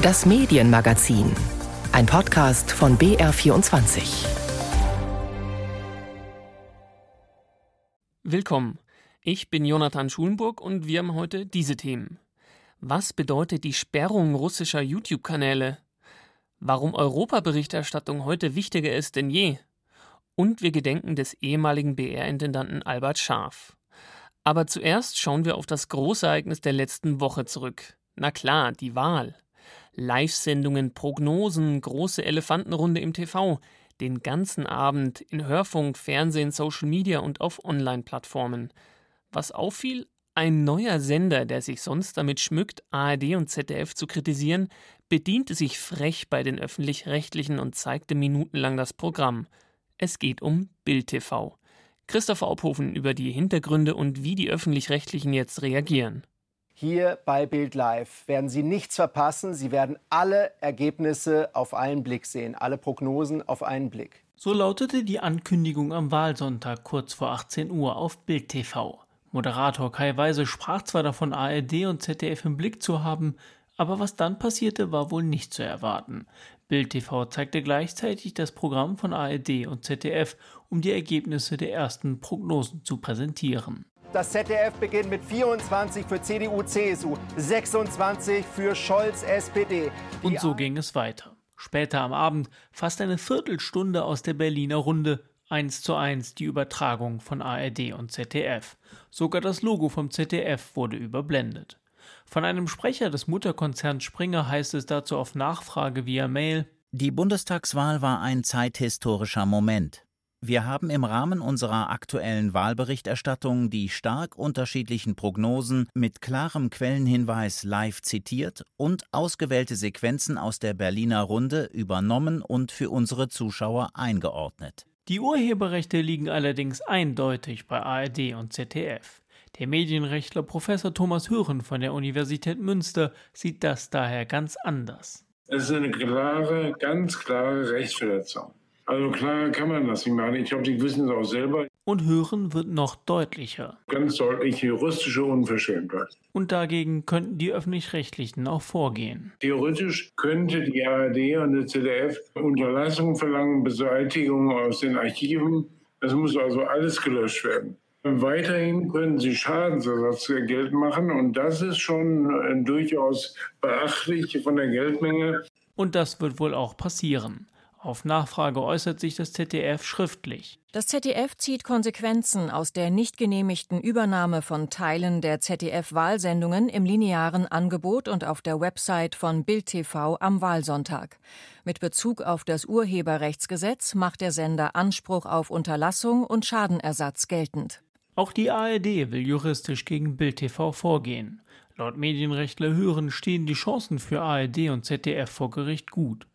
Das Medienmagazin. Ein Podcast von BR24. Willkommen. Ich bin Jonathan Schulenburg und wir haben heute diese Themen. Was bedeutet die Sperrung russischer YouTube-Kanäle? Warum Europaberichterstattung heute wichtiger ist denn je? Und wir gedenken des ehemaligen BR-Intendanten Albert Scharf. Aber zuerst schauen wir auf das Großereignis der letzten Woche zurück. Na klar, die Wahl. Live-Sendungen, Prognosen, große Elefantenrunde im TV, den ganzen Abend in Hörfunk, Fernsehen, Social Media und auf Online-Plattformen. Was auffiel, ein neuer Sender, der sich sonst damit schmückt, ARD und ZDF zu kritisieren, bediente sich frech bei den öffentlich-rechtlichen und zeigte minutenlang das Programm. Es geht um Bild TV. Christopher Ophofen über die Hintergründe und wie die öffentlich-rechtlichen jetzt reagieren. Hier bei Bild Live werden Sie nichts verpassen. Sie werden alle Ergebnisse auf einen Blick sehen, alle Prognosen auf einen Blick. So lautete die Ankündigung am Wahlsonntag kurz vor 18 Uhr auf Bild TV. Moderator Kai Weise sprach zwar davon, ARD und ZDF im Blick zu haben, aber was dann passierte, war wohl nicht zu erwarten. Bild TV zeigte gleichzeitig das Programm von ARD und ZDF, um die Ergebnisse der ersten Prognosen zu präsentieren. Das ZDF beginnt mit 24 für CDU, CSU, 26 für Scholz, SPD. Die und so ging es weiter. Später am Abend fast eine Viertelstunde aus der Berliner Runde, eins zu eins die Übertragung von ARD und ZDF. Sogar das Logo vom ZDF wurde überblendet. Von einem Sprecher des Mutterkonzerns Springer heißt es dazu auf Nachfrage via Mail Die Bundestagswahl war ein zeithistorischer Moment. Wir haben im Rahmen unserer aktuellen Wahlberichterstattung die stark unterschiedlichen Prognosen mit klarem Quellenhinweis live zitiert und ausgewählte Sequenzen aus der Berliner Runde übernommen und für unsere Zuschauer eingeordnet. Die Urheberrechte liegen allerdings eindeutig bei ARD und ZDF. Der Medienrechtler Professor Thomas Hören von der Universität Münster sieht das daher ganz anders. Es ist eine klare, ganz klare Rechtsverletzung. Also klar kann man das nicht machen. Ich glaube, die wissen es auch selber. Und hören wird noch deutlicher. Ganz deutlich juristische Unverschämtheit. Und dagegen könnten die Öffentlich-Rechtlichen auch vorgehen. Theoretisch könnte die ARD und der ZDF Unterlassung verlangen, Beseitigung aus den Archiven. Es muss also alles gelöscht werden. Weiterhin können sie Schadensersatz Geld machen und das ist schon äh, durchaus beachtlich von der Geldmenge. Und das wird wohl auch passieren. Auf Nachfrage äußert sich das ZDF schriftlich. Das ZDF zieht Konsequenzen aus der nicht genehmigten Übernahme von Teilen der ZDF-Wahlsendungen im linearen Angebot und auf der Website von Bild TV am Wahlsonntag. Mit Bezug auf das Urheberrechtsgesetz macht der Sender Anspruch auf Unterlassung und Schadenersatz geltend. Auch die ARD will juristisch gegen Bild TV vorgehen. Laut Medienrechtler Hören stehen die Chancen für ARD und ZDF vor Gericht gut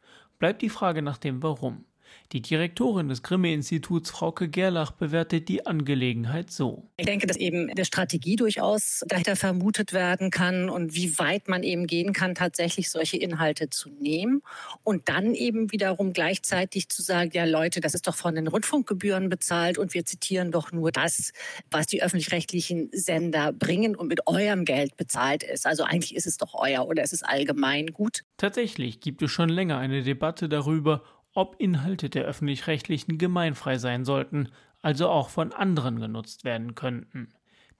bleibt die Frage nach dem Warum. Die Direktorin des Grimme-Instituts, Frauke Gerlach, bewertet die Angelegenheit so. Ich denke, dass eben eine Strategie durchaus dahinter vermutet werden kann und wie weit man eben gehen kann, tatsächlich solche Inhalte zu nehmen und dann eben wiederum gleichzeitig zu sagen, ja Leute, das ist doch von den Rundfunkgebühren bezahlt und wir zitieren doch nur das, was die öffentlich-rechtlichen Sender bringen und mit eurem Geld bezahlt ist. Also eigentlich ist es doch euer oder es ist allgemein gut. Tatsächlich gibt es schon länger eine Debatte darüber, ob Inhalte der öffentlich-rechtlichen gemeinfrei sein sollten, also auch von anderen genutzt werden könnten.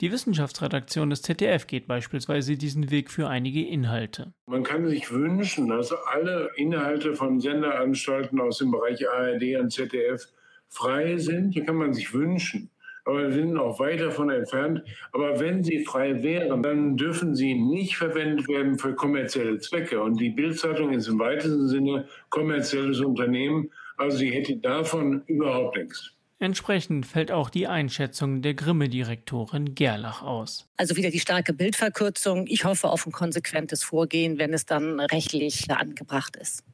Die Wissenschaftsredaktion des ZDF geht beispielsweise diesen Weg für einige Inhalte. Man kann sich wünschen, dass alle Inhalte von Senderanstalten aus dem Bereich ARD und ZDF frei sind. Die kann man sich wünschen aber wir sind auch weit davon entfernt. Aber wenn sie frei wären, dann dürfen sie nicht verwendet werden für kommerzielle Zwecke. Und die Bildzeitung ist im weitesten Sinne kommerzielles Unternehmen. Also sie hätte davon überhaupt nichts. Entsprechend fällt auch die Einschätzung der Grimme-Direktorin Gerlach aus. Also wieder die starke Bildverkürzung. Ich hoffe auf ein konsequentes Vorgehen, wenn es dann rechtlich angebracht ist.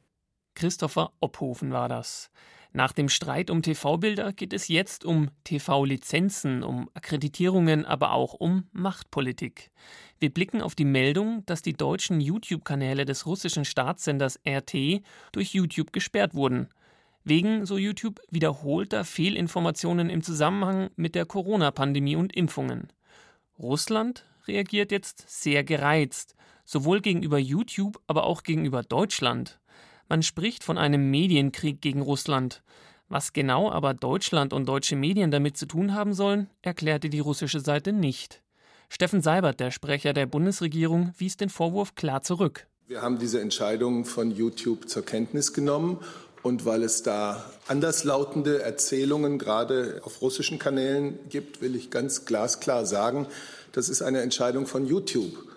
Christopher Ophofen war das. Nach dem Streit um TV-Bilder geht es jetzt um TV-Lizenzen, um Akkreditierungen, aber auch um Machtpolitik. Wir blicken auf die Meldung, dass die deutschen YouTube-Kanäle des russischen Staatssenders RT durch YouTube gesperrt wurden. Wegen, so YouTube, wiederholter Fehlinformationen im Zusammenhang mit der Corona-Pandemie und Impfungen. Russland reagiert jetzt sehr gereizt. sowohl gegenüber YouTube, aber auch gegenüber Deutschland. Man spricht von einem Medienkrieg gegen Russland. Was genau aber Deutschland und deutsche Medien damit zu tun haben sollen, erklärte die russische Seite nicht. Steffen Seibert, der Sprecher der Bundesregierung, wies den Vorwurf klar zurück. Wir haben diese Entscheidung von YouTube zur Kenntnis genommen und weil es da anderslautende Erzählungen gerade auf russischen Kanälen gibt, will ich ganz glasklar sagen, das ist eine Entscheidung von YouTube.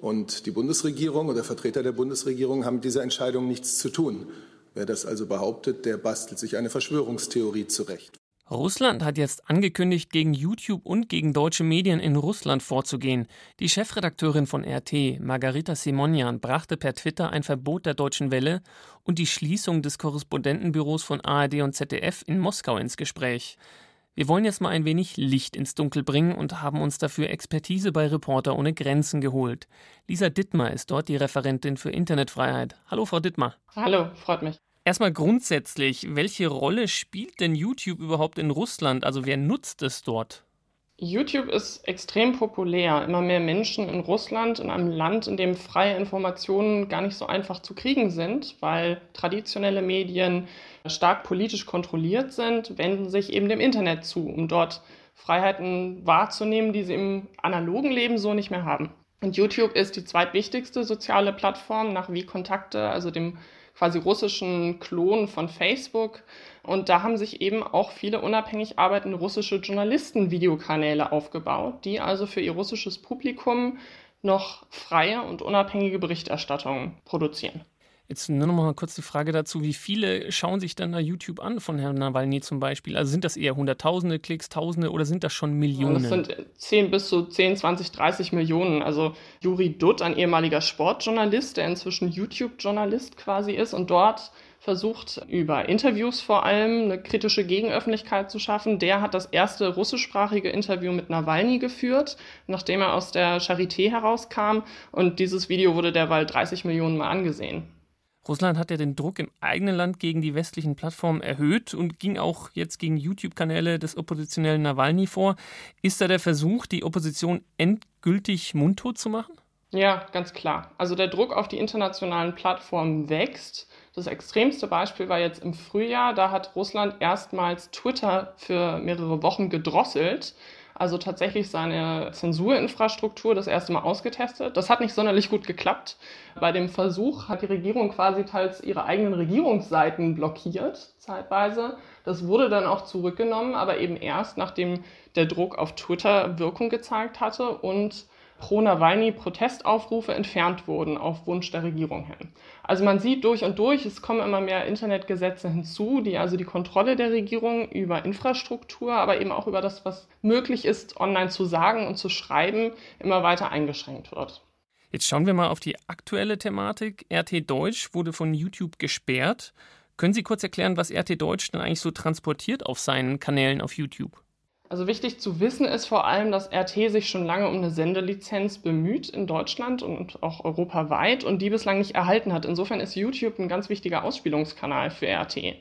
Und die Bundesregierung oder Vertreter der Bundesregierung haben mit dieser Entscheidung nichts zu tun. Wer das also behauptet, der bastelt sich eine Verschwörungstheorie zurecht. Russland hat jetzt angekündigt, gegen YouTube und gegen deutsche Medien in Russland vorzugehen. Die Chefredakteurin von RT, Margarita Simonian, brachte per Twitter ein Verbot der deutschen Welle und die Schließung des Korrespondentenbüros von ARD und ZDF in Moskau ins Gespräch. Wir wollen jetzt mal ein wenig Licht ins Dunkel bringen und haben uns dafür Expertise bei Reporter ohne Grenzen geholt. Lisa Dittmar ist dort die Referentin für Internetfreiheit. Hallo, Frau Dittmar. Hallo, freut mich. Erstmal grundsätzlich, welche Rolle spielt denn YouTube überhaupt in Russland? Also wer nutzt es dort? YouTube ist extrem populär. Immer mehr Menschen in Russland, in einem Land, in dem freie Informationen gar nicht so einfach zu kriegen sind, weil traditionelle Medien stark politisch kontrolliert sind, wenden sich eben dem Internet zu, um dort Freiheiten wahrzunehmen, die sie im analogen Leben so nicht mehr haben. Und YouTube ist die zweitwichtigste soziale Plattform nach Wie Kontakte, also dem quasi russischen Klon von Facebook. Und da haben sich eben auch viele unabhängig arbeitende russische Journalisten Videokanäle aufgebaut, die also für ihr russisches Publikum noch freie und unabhängige Berichterstattung produzieren. Jetzt nur noch mal kurz die Frage dazu, wie viele schauen sich dann da YouTube an von Herrn Nawalny zum Beispiel? Also sind das eher Hunderttausende Klicks, Tausende oder sind das schon Millionen? Das sind 10 bis zu 10, 20, 30 Millionen. Also Juri Dutt, ein ehemaliger Sportjournalist, der inzwischen YouTube-Journalist quasi ist und dort versucht, über Interviews vor allem eine kritische Gegenöffentlichkeit zu schaffen. Der hat das erste russischsprachige Interview mit Nawalny geführt, nachdem er aus der Charité herauskam. Und dieses Video wurde derweil 30 Millionen Mal angesehen. Russland hat ja den Druck im eigenen Land gegen die westlichen Plattformen erhöht und ging auch jetzt gegen YouTube-Kanäle des oppositionellen Nawalny vor. Ist da der Versuch, die Opposition endgültig mundtot zu machen? Ja, ganz klar. Also der Druck auf die internationalen Plattformen wächst. Das extremste Beispiel war jetzt im Frühjahr. Da hat Russland erstmals Twitter für mehrere Wochen gedrosselt also tatsächlich seine Zensurinfrastruktur das erste Mal ausgetestet. Das hat nicht sonderlich gut geklappt. Bei dem Versuch hat die Regierung quasi teils ihre eigenen Regierungsseiten blockiert, zeitweise. Das wurde dann auch zurückgenommen, aber eben erst, nachdem der Druck auf Twitter Wirkung gezeigt hatte und Pro-Nawalny-Protestaufrufe entfernt wurden auf Wunsch der Regierung hin. Also man sieht durch und durch, es kommen immer mehr Internetgesetze hinzu, die also die Kontrolle der Regierung über Infrastruktur, aber eben auch über das, was möglich ist, online zu sagen und zu schreiben, immer weiter eingeschränkt wird. Jetzt schauen wir mal auf die aktuelle Thematik. RT Deutsch wurde von YouTube gesperrt. Können Sie kurz erklären, was RT Deutsch denn eigentlich so transportiert auf seinen Kanälen auf YouTube? Also wichtig zu wissen ist vor allem, dass RT sich schon lange um eine Sendelizenz bemüht in Deutschland und auch europaweit und die bislang nicht erhalten hat. Insofern ist YouTube ein ganz wichtiger Ausspielungskanal für RT.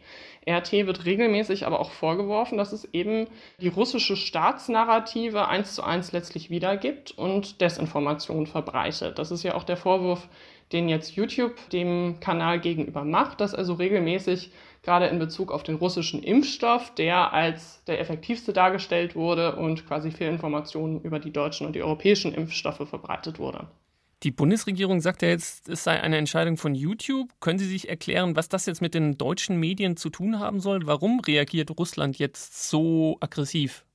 RT wird regelmäßig aber auch vorgeworfen, dass es eben die russische Staatsnarrative eins zu eins letztlich wiedergibt und Desinformation verbreitet. Das ist ja auch der Vorwurf, den jetzt YouTube dem Kanal gegenüber macht, dass also regelmäßig gerade in Bezug auf den russischen Impfstoff, der als der effektivste dargestellt wurde und quasi Fehlinformationen über die deutschen und die europäischen Impfstoffe verbreitet wurde. Die Bundesregierung sagt ja jetzt, es sei eine Entscheidung von YouTube. Können Sie sich erklären, was das jetzt mit den deutschen Medien zu tun haben soll? Warum reagiert Russland jetzt so aggressiv?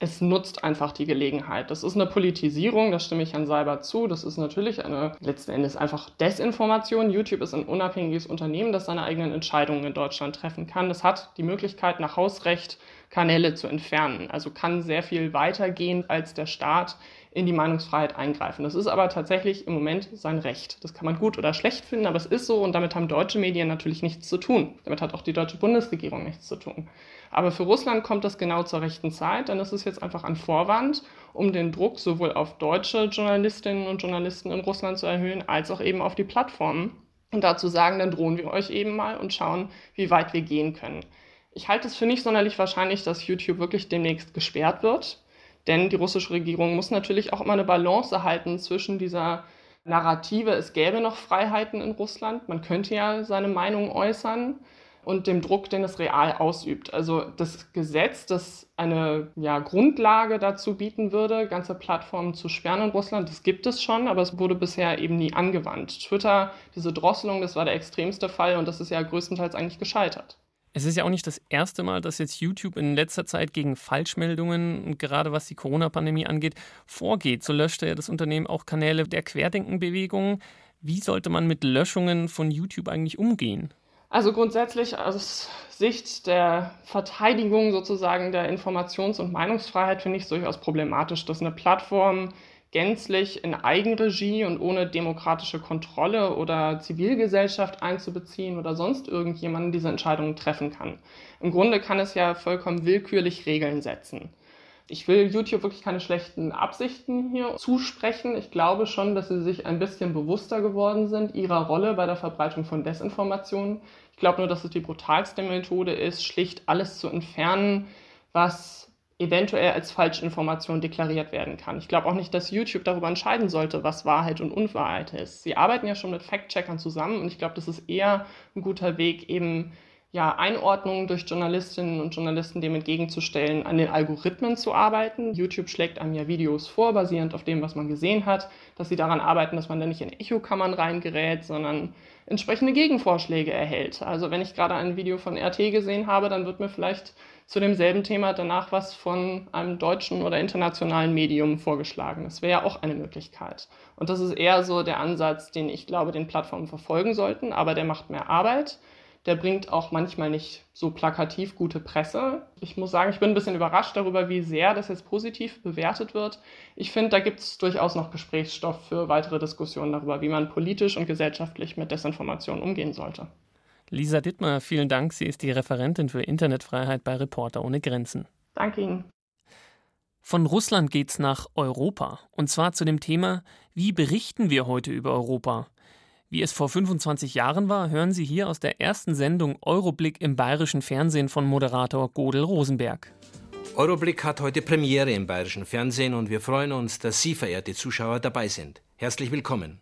Es nutzt einfach die Gelegenheit. Das ist eine Politisierung, da stimme ich Herrn Seiber zu. Das ist natürlich eine letzten Endes einfach Desinformation. YouTube ist ein unabhängiges Unternehmen, das seine eigenen Entscheidungen in Deutschland treffen kann. Das hat die Möglichkeit, nach Hausrecht Kanäle zu entfernen. Also kann sehr viel weiter gehen, als der Staat in die Meinungsfreiheit eingreifen. Das ist aber tatsächlich im Moment sein Recht. Das kann man gut oder schlecht finden, aber es ist so und damit haben deutsche Medien natürlich nichts zu tun. Damit hat auch die deutsche Bundesregierung nichts zu tun. Aber für Russland kommt das genau zur rechten Zeit, denn es ist jetzt einfach ein Vorwand, um den Druck sowohl auf deutsche Journalistinnen und Journalisten in Russland zu erhöhen, als auch eben auf die Plattformen. Und dazu sagen, dann drohen wir euch eben mal und schauen, wie weit wir gehen können. Ich halte es für nicht sonderlich wahrscheinlich, dass YouTube wirklich demnächst gesperrt wird, denn die russische Regierung muss natürlich auch immer eine Balance erhalten zwischen dieser Narrative, es gäbe noch Freiheiten in Russland, man könnte ja seine Meinung äußern und dem Druck, den es real ausübt. Also das Gesetz, das eine ja, Grundlage dazu bieten würde, ganze Plattformen zu sperren in Russland, das gibt es schon, aber es wurde bisher eben nie angewandt. Twitter, diese Drosselung, das war der extremste Fall und das ist ja größtenteils eigentlich gescheitert. Es ist ja auch nicht das erste Mal, dass jetzt YouTube in letzter Zeit gegen Falschmeldungen, gerade was die Corona-Pandemie angeht, vorgeht. So löschte ja das Unternehmen auch Kanäle der Querdenkenbewegung. Wie sollte man mit Löschungen von YouTube eigentlich umgehen? Also grundsätzlich aus Sicht der Verteidigung sozusagen der Informations- und Meinungsfreiheit finde ich es durchaus problematisch, dass eine Plattform gänzlich in Eigenregie und ohne demokratische Kontrolle oder Zivilgesellschaft einzubeziehen oder sonst irgendjemanden diese Entscheidungen treffen kann. Im Grunde kann es ja vollkommen willkürlich Regeln setzen. Ich will YouTube wirklich keine schlechten Absichten hier zusprechen. Ich glaube schon, dass sie sich ein bisschen bewusster geworden sind ihrer Rolle bei der Verbreitung von Desinformationen. Ich glaube nur, dass es die brutalste Methode ist, schlicht alles zu entfernen, was eventuell als Falschinformation deklariert werden kann. Ich glaube auch nicht, dass YouTube darüber entscheiden sollte, was Wahrheit und Unwahrheit ist. Sie arbeiten ja schon mit Fact-Checkern zusammen und ich glaube, das ist eher ein guter Weg, eben ja, Einordnungen durch Journalistinnen und Journalisten dem entgegenzustellen, an den Algorithmen zu arbeiten. YouTube schlägt einem ja Videos vor, basierend auf dem, was man gesehen hat, dass sie daran arbeiten, dass man da nicht in Echokammern reingerät, sondern entsprechende Gegenvorschläge erhält. Also wenn ich gerade ein Video von RT gesehen habe, dann wird mir vielleicht zu demselben Thema danach was von einem deutschen oder internationalen Medium vorgeschlagen. Das wäre ja auch eine Möglichkeit. Und das ist eher so der Ansatz, den ich glaube, den Plattformen verfolgen sollten, aber der macht mehr Arbeit. Der bringt auch manchmal nicht so plakativ gute Presse. Ich muss sagen, ich bin ein bisschen überrascht darüber, wie sehr das jetzt positiv bewertet wird. Ich finde, da gibt es durchaus noch Gesprächsstoff für weitere Diskussionen darüber, wie man politisch und gesellschaftlich mit Desinformation umgehen sollte. Lisa Dittmer, vielen Dank. Sie ist die Referentin für Internetfreiheit bei Reporter ohne Grenzen. Danke Ihnen. Von Russland geht's nach Europa. Und zwar zu dem Thema, wie berichten wir heute über Europa? Wie es vor 25 Jahren war, hören Sie hier aus der ersten Sendung Euroblick im bayerischen Fernsehen von Moderator Godel Rosenberg. Euroblick hat heute Premiere im bayerischen Fernsehen und wir freuen uns, dass Sie, verehrte Zuschauer, dabei sind. Herzlich willkommen.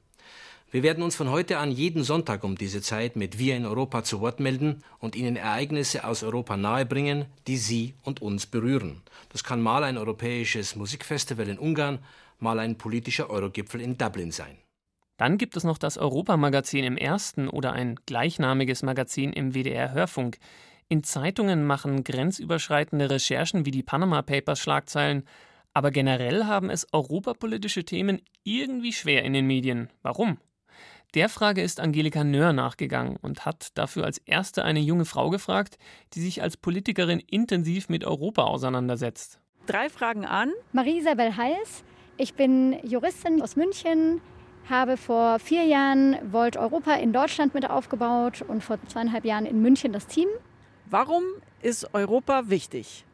Wir werden uns von heute an jeden Sonntag um diese Zeit mit Wir in Europa zu Wort melden und Ihnen Ereignisse aus Europa nahebringen, die Sie und uns berühren. Das kann mal ein europäisches Musikfestival in Ungarn, mal ein politischer Eurogipfel in Dublin sein. Dann gibt es noch das Europamagazin im Ersten oder ein gleichnamiges Magazin im WDR Hörfunk. In Zeitungen machen grenzüberschreitende Recherchen wie die Panama Papers Schlagzeilen, aber generell haben es europapolitische Themen irgendwie schwer in den Medien. Warum? Der Frage ist Angelika Nöhr nachgegangen und hat dafür als erste eine junge Frau gefragt, die sich als Politikerin intensiv mit Europa auseinandersetzt. Drei Fragen an. Marie-Isabel Heiß. Ich bin Juristin aus München, habe vor vier Jahren Volt Europa in Deutschland mit aufgebaut und vor zweieinhalb Jahren in München das Team. Warum ist Europa wichtig?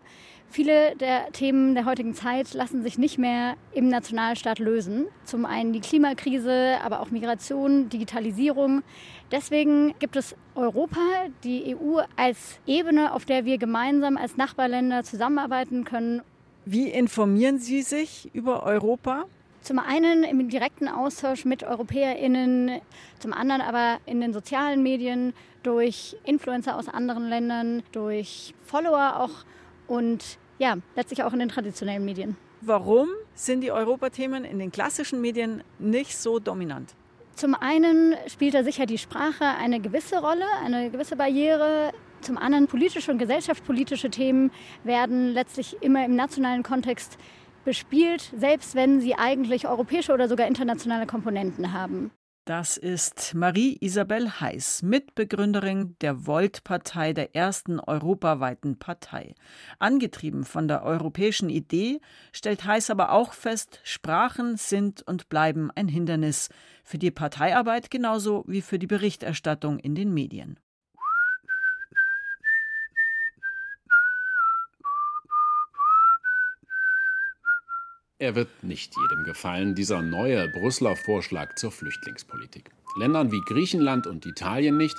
Viele der Themen der heutigen Zeit lassen sich nicht mehr im Nationalstaat lösen. Zum einen die Klimakrise, aber auch Migration, Digitalisierung. Deswegen gibt es Europa, die EU als Ebene, auf der wir gemeinsam als Nachbarländer zusammenarbeiten können. Wie informieren Sie sich über Europa? Zum einen im direkten Austausch mit EuropäerInnen, zum anderen aber in den sozialen Medien, durch Influencer aus anderen Ländern, durch Follower auch und ja, letztlich auch in den traditionellen Medien. Warum sind die Europathemen in den klassischen Medien nicht so dominant? Zum einen spielt da sicher die Sprache eine gewisse Rolle, eine gewisse Barriere. Zum anderen politische und gesellschaftspolitische Themen werden letztlich immer im nationalen Kontext bespielt, selbst wenn sie eigentlich europäische oder sogar internationale Komponenten haben. Das ist Marie-Isabel Heiß, Mitbegründerin der Volt-Partei, der ersten europaweiten Partei. Angetrieben von der europäischen Idee stellt Heiß aber auch fest, Sprachen sind und bleiben ein Hindernis für die Parteiarbeit genauso wie für die Berichterstattung in den Medien. Er wird nicht jedem gefallen, dieser neue Brüsseler Vorschlag zur Flüchtlingspolitik. Ländern wie Griechenland und Italien nicht,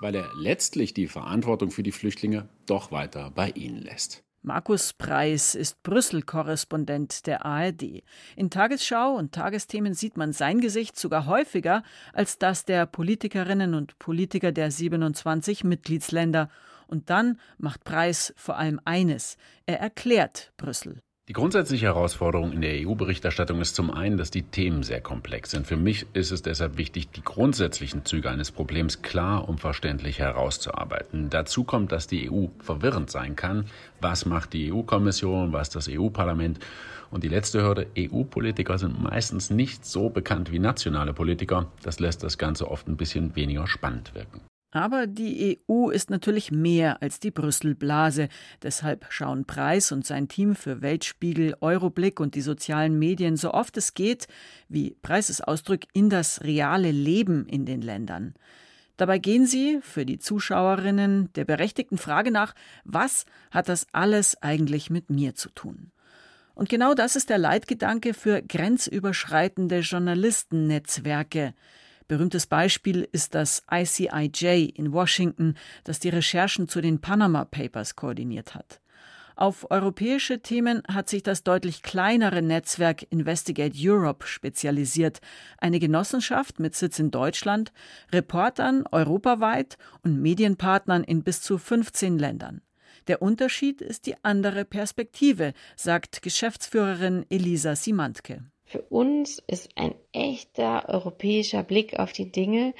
weil er letztlich die Verantwortung für die Flüchtlinge doch weiter bei ihnen lässt. Markus Preis ist Brüssel-Korrespondent der ARD. In Tagesschau und Tagesthemen sieht man sein Gesicht sogar häufiger als das der Politikerinnen und Politiker der 27 Mitgliedsländer. Und dann macht Preis vor allem eines: er erklärt Brüssel. Die grundsätzliche Herausforderung in der EU-Berichterstattung ist zum einen, dass die Themen sehr komplex sind. Für mich ist es deshalb wichtig, die grundsätzlichen Züge eines Problems klar und verständlich herauszuarbeiten. Dazu kommt, dass die EU verwirrend sein kann. Was macht die EU-Kommission, was das EU-Parlament? Und die letzte Hürde, EU-Politiker sind meistens nicht so bekannt wie nationale Politiker. Das lässt das Ganze oft ein bisschen weniger spannend wirken. Aber die EU ist natürlich mehr als die Brüssel-Blase. Deshalb schauen Preis und sein Team für Weltspiegel, Euroblick und die sozialen Medien so oft es geht, wie Preises Ausdruck, in das reale Leben in den Ländern. Dabei gehen sie für die Zuschauerinnen der berechtigten Frage nach, was hat das alles eigentlich mit mir zu tun? Und genau das ist der Leitgedanke für grenzüberschreitende Journalistennetzwerke. Berühmtes Beispiel ist das ICIJ in Washington, das die Recherchen zu den Panama Papers koordiniert hat. Auf europäische Themen hat sich das deutlich kleinere Netzwerk Investigate Europe spezialisiert, eine Genossenschaft mit Sitz in Deutschland, Reportern europaweit und Medienpartnern in bis zu 15 Ländern. Der Unterschied ist die andere Perspektive, sagt Geschäftsführerin Elisa Simantke. Für uns ist ein echter europäischer Blick auf die Dinge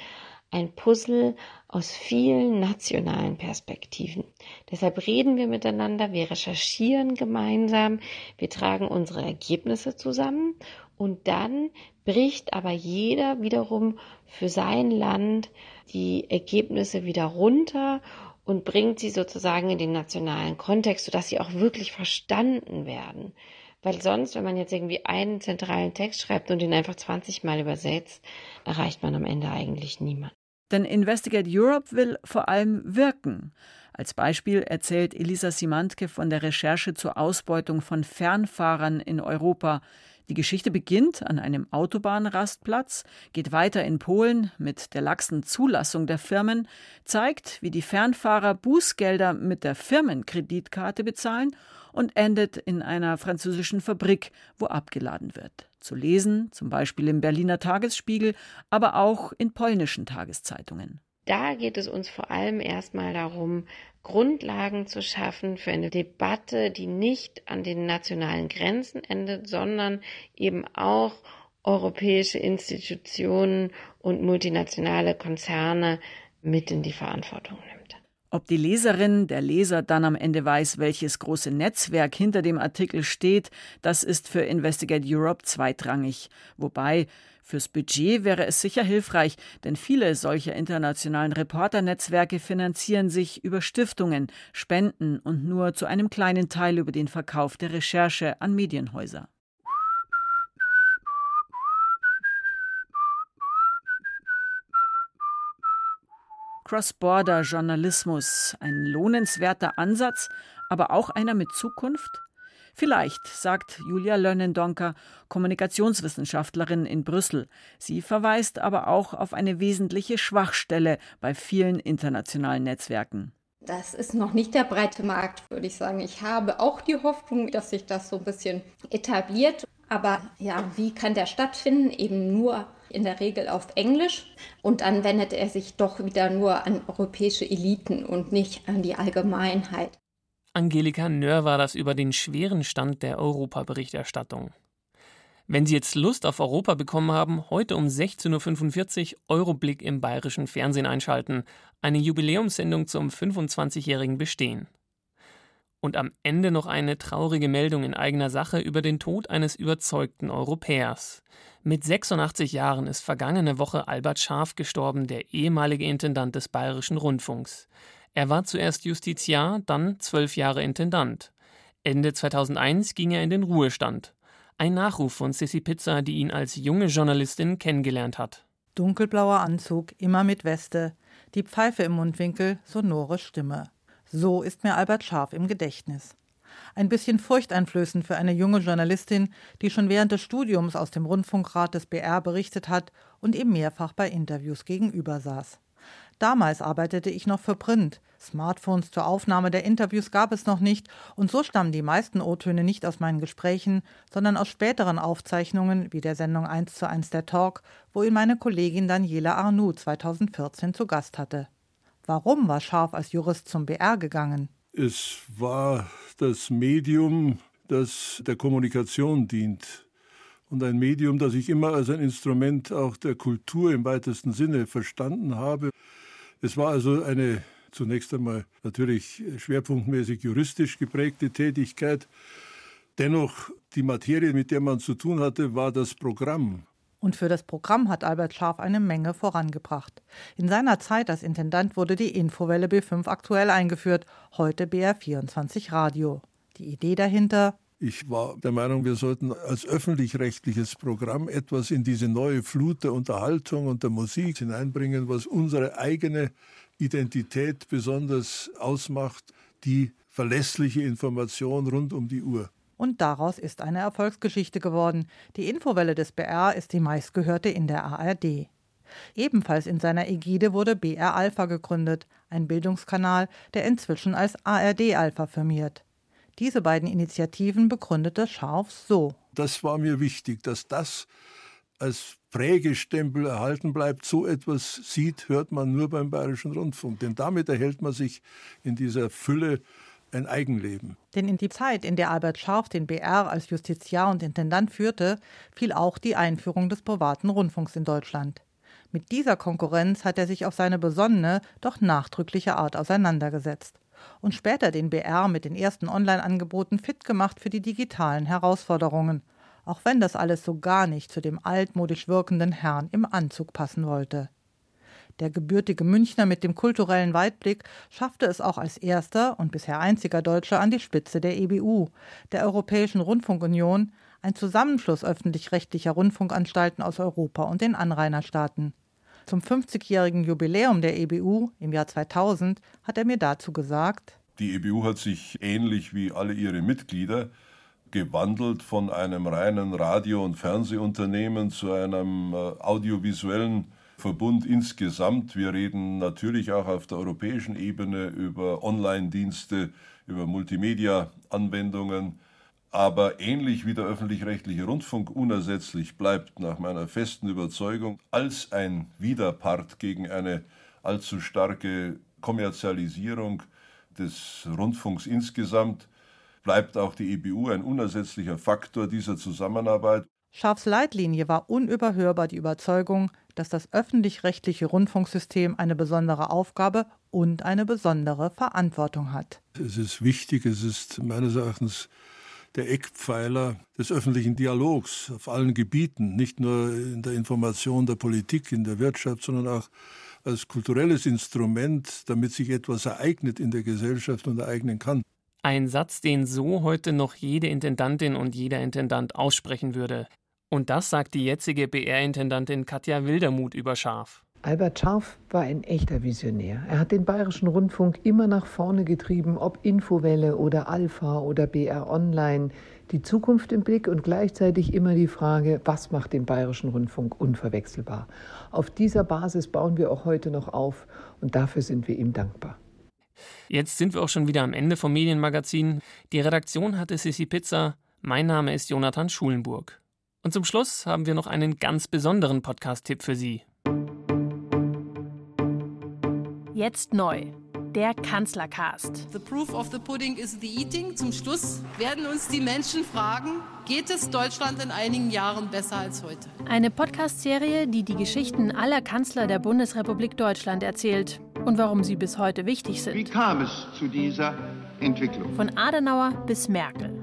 ein Puzzle aus vielen nationalen Perspektiven. Deshalb reden wir miteinander, wir recherchieren gemeinsam, wir tragen unsere Ergebnisse zusammen und dann bricht aber jeder wiederum für sein Land die Ergebnisse wieder runter und bringt sie sozusagen in den nationalen Kontext, sodass sie auch wirklich verstanden werden. Weil sonst, wenn man jetzt irgendwie einen zentralen Text schreibt und ihn einfach 20 Mal übersetzt, erreicht man am Ende eigentlich niemanden. Denn Investigate Europe will vor allem wirken. Als Beispiel erzählt Elisa Simantke von der Recherche zur Ausbeutung von Fernfahrern in Europa. Die Geschichte beginnt an einem Autobahnrastplatz, geht weiter in Polen mit der laxen Zulassung der Firmen, zeigt, wie die Fernfahrer Bußgelder mit der Firmenkreditkarte bezahlen und endet in einer französischen Fabrik, wo abgeladen wird. Zu lesen, zum Beispiel im Berliner Tagesspiegel, aber auch in polnischen Tageszeitungen. Da geht es uns vor allem erstmal darum, Grundlagen zu schaffen für eine Debatte, die nicht an den nationalen Grenzen endet, sondern eben auch europäische Institutionen und multinationale Konzerne mit in die Verantwortung nimmt. Ob die Leserin, der Leser dann am Ende weiß, welches große Netzwerk hinter dem Artikel steht, das ist für Investigate Europe zweitrangig. Wobei Fürs Budget wäre es sicher hilfreich, denn viele solcher internationalen Reporternetzwerke finanzieren sich über Stiftungen, Spenden und nur zu einem kleinen Teil über den Verkauf der Recherche an Medienhäuser. Cross-Border-Journalismus, ein lohnenswerter Ansatz, aber auch einer mit Zukunft? Vielleicht, sagt Julia Lönnendonker, Kommunikationswissenschaftlerin in Brüssel. Sie verweist aber auch auf eine wesentliche Schwachstelle bei vielen internationalen Netzwerken. Das ist noch nicht der breite Markt, würde ich sagen. Ich habe auch die Hoffnung, dass sich das so ein bisschen etabliert. Aber ja, wie kann der stattfinden? Eben nur in der Regel auf Englisch. Und dann wendet er sich doch wieder nur an europäische Eliten und nicht an die Allgemeinheit. Angelika Nöhr war das über den schweren Stand der Europaberichterstattung. Wenn Sie jetzt Lust auf Europa bekommen haben, heute um 16.45 Uhr Euroblick im bayerischen Fernsehen einschalten. Eine Jubiläumssendung zum 25-jährigen Bestehen. Und am Ende noch eine traurige Meldung in eigener Sache über den Tod eines überzeugten Europäers. Mit 86 Jahren ist vergangene Woche Albert Scharf gestorben, der ehemalige Intendant des Bayerischen Rundfunks. Er war zuerst Justiziar, dann zwölf Jahre Intendant. Ende 2001 ging er in den Ruhestand. Ein Nachruf von Sissy Pizza, die ihn als junge Journalistin kennengelernt hat. Dunkelblauer Anzug, immer mit Weste, die Pfeife im Mundwinkel, sonore Stimme. So ist mir Albert Scharf im Gedächtnis. Ein bisschen furchteinflößend für eine junge Journalistin, die schon während des Studiums aus dem Rundfunkrat des BR berichtet hat und ihm mehrfach bei Interviews gegenüber saß. Damals arbeitete ich noch für Print. Smartphones zur Aufnahme der Interviews gab es noch nicht und so stammen die meisten O-Töne nicht aus meinen Gesprächen, sondern aus späteren Aufzeichnungen wie der Sendung 1 zu 1 der Talk, wo ihn meine Kollegin Daniela Arnoux 2014 zu Gast hatte. Warum war Scharf als Jurist zum BR gegangen? Es war das Medium, das der Kommunikation dient und ein Medium, das ich immer als ein Instrument auch der Kultur im weitesten Sinne verstanden habe. Es war also eine zunächst einmal natürlich schwerpunktmäßig juristisch geprägte Tätigkeit. Dennoch, die Materie, mit der man zu tun hatte, war das Programm. Und für das Programm hat Albert Scharf eine Menge vorangebracht. In seiner Zeit als Intendant wurde die Infowelle B5 aktuell eingeführt, heute BR24 Radio. Die Idee dahinter? Ich war der Meinung, wir sollten als öffentlich-rechtliches Programm etwas in diese neue Flut der Unterhaltung und der Musik hineinbringen, was unsere eigene Identität besonders ausmacht, die verlässliche Information rund um die Uhr. Und daraus ist eine Erfolgsgeschichte geworden. Die Infowelle des BR ist die meistgehörte in der ARD. Ebenfalls in seiner Ägide wurde BR Alpha gegründet, ein Bildungskanal, der inzwischen als ARD Alpha firmiert. Diese beiden Initiativen begründete Scharf so. Das war mir wichtig, dass das als Prägestempel erhalten bleibt. So etwas sieht, hört man nur beim Bayerischen Rundfunk. Denn damit erhält man sich in dieser Fülle ein Eigenleben. Denn in die Zeit, in der Albert Scharf den BR als Justiziar und Intendant führte, fiel auch die Einführung des privaten Rundfunks in Deutschland. Mit dieser Konkurrenz hat er sich auf seine besonnene, doch nachdrückliche Art auseinandergesetzt und später den BR mit den ersten Online-Angeboten fit gemacht für die digitalen Herausforderungen auch wenn das alles so gar nicht zu dem altmodisch wirkenden Herrn im Anzug passen wollte. Der gebürtige Münchner mit dem kulturellen Weitblick schaffte es auch als erster und bisher einziger Deutscher an die Spitze der EBU, der Europäischen Rundfunkunion, ein Zusammenschluss öffentlich-rechtlicher Rundfunkanstalten aus Europa und den Anrainerstaaten. Zum 50-jährigen Jubiläum der EBU im Jahr 2000 hat er mir dazu gesagt: Die EBU hat sich ähnlich wie alle ihre Mitglieder gewandelt von einem reinen Radio- und Fernsehunternehmen zu einem äh, audiovisuellen Verbund insgesamt. Wir reden natürlich auch auf der europäischen Ebene über Online-Dienste, über Multimedia-Anwendungen. Aber ähnlich wie der öffentlich-rechtliche Rundfunk unersetzlich bleibt, nach meiner festen Überzeugung, als ein Widerpart gegen eine allzu starke Kommerzialisierung des Rundfunks insgesamt, bleibt auch die EBU ein unersetzlicher Faktor dieser Zusammenarbeit. Scharfs Leitlinie war unüberhörbar die Überzeugung, dass das öffentlich-rechtliche Rundfunksystem eine besondere Aufgabe und eine besondere Verantwortung hat. Es ist wichtig, es ist meines Erachtens der Eckpfeiler des öffentlichen Dialogs auf allen Gebieten, nicht nur in der Information der Politik, in der Wirtschaft, sondern auch als kulturelles Instrument, damit sich etwas ereignet in der Gesellschaft und ereignen kann. Ein Satz, den so heute noch jede Intendantin und jeder Intendant aussprechen würde. Und das sagt die jetzige BR-Intendantin Katja Wildermuth über Scharf. Albert Scharf war ein echter Visionär. Er hat den bayerischen Rundfunk immer nach vorne getrieben, ob Infowelle oder Alpha oder BR Online. Die Zukunft im Blick und gleichzeitig immer die Frage, was macht den bayerischen Rundfunk unverwechselbar. Auf dieser Basis bauen wir auch heute noch auf und dafür sind wir ihm dankbar. Jetzt sind wir auch schon wieder am Ende vom Medienmagazin. Die Redaktion hatte Sissi Pizza. Mein Name ist Jonathan Schulenburg. Und zum Schluss haben wir noch einen ganz besonderen Podcast-Tipp für Sie. Jetzt neu. Der Kanzlercast. The proof of the pudding is the eating. Zum Schluss werden uns die Menschen fragen, geht es Deutschland in einigen Jahren besser als heute? Eine Podcast-Serie, die die Geschichten aller Kanzler der Bundesrepublik Deutschland erzählt und warum sie bis heute wichtig sind. Wie kam es zu dieser Entwicklung? Von Adenauer bis Merkel.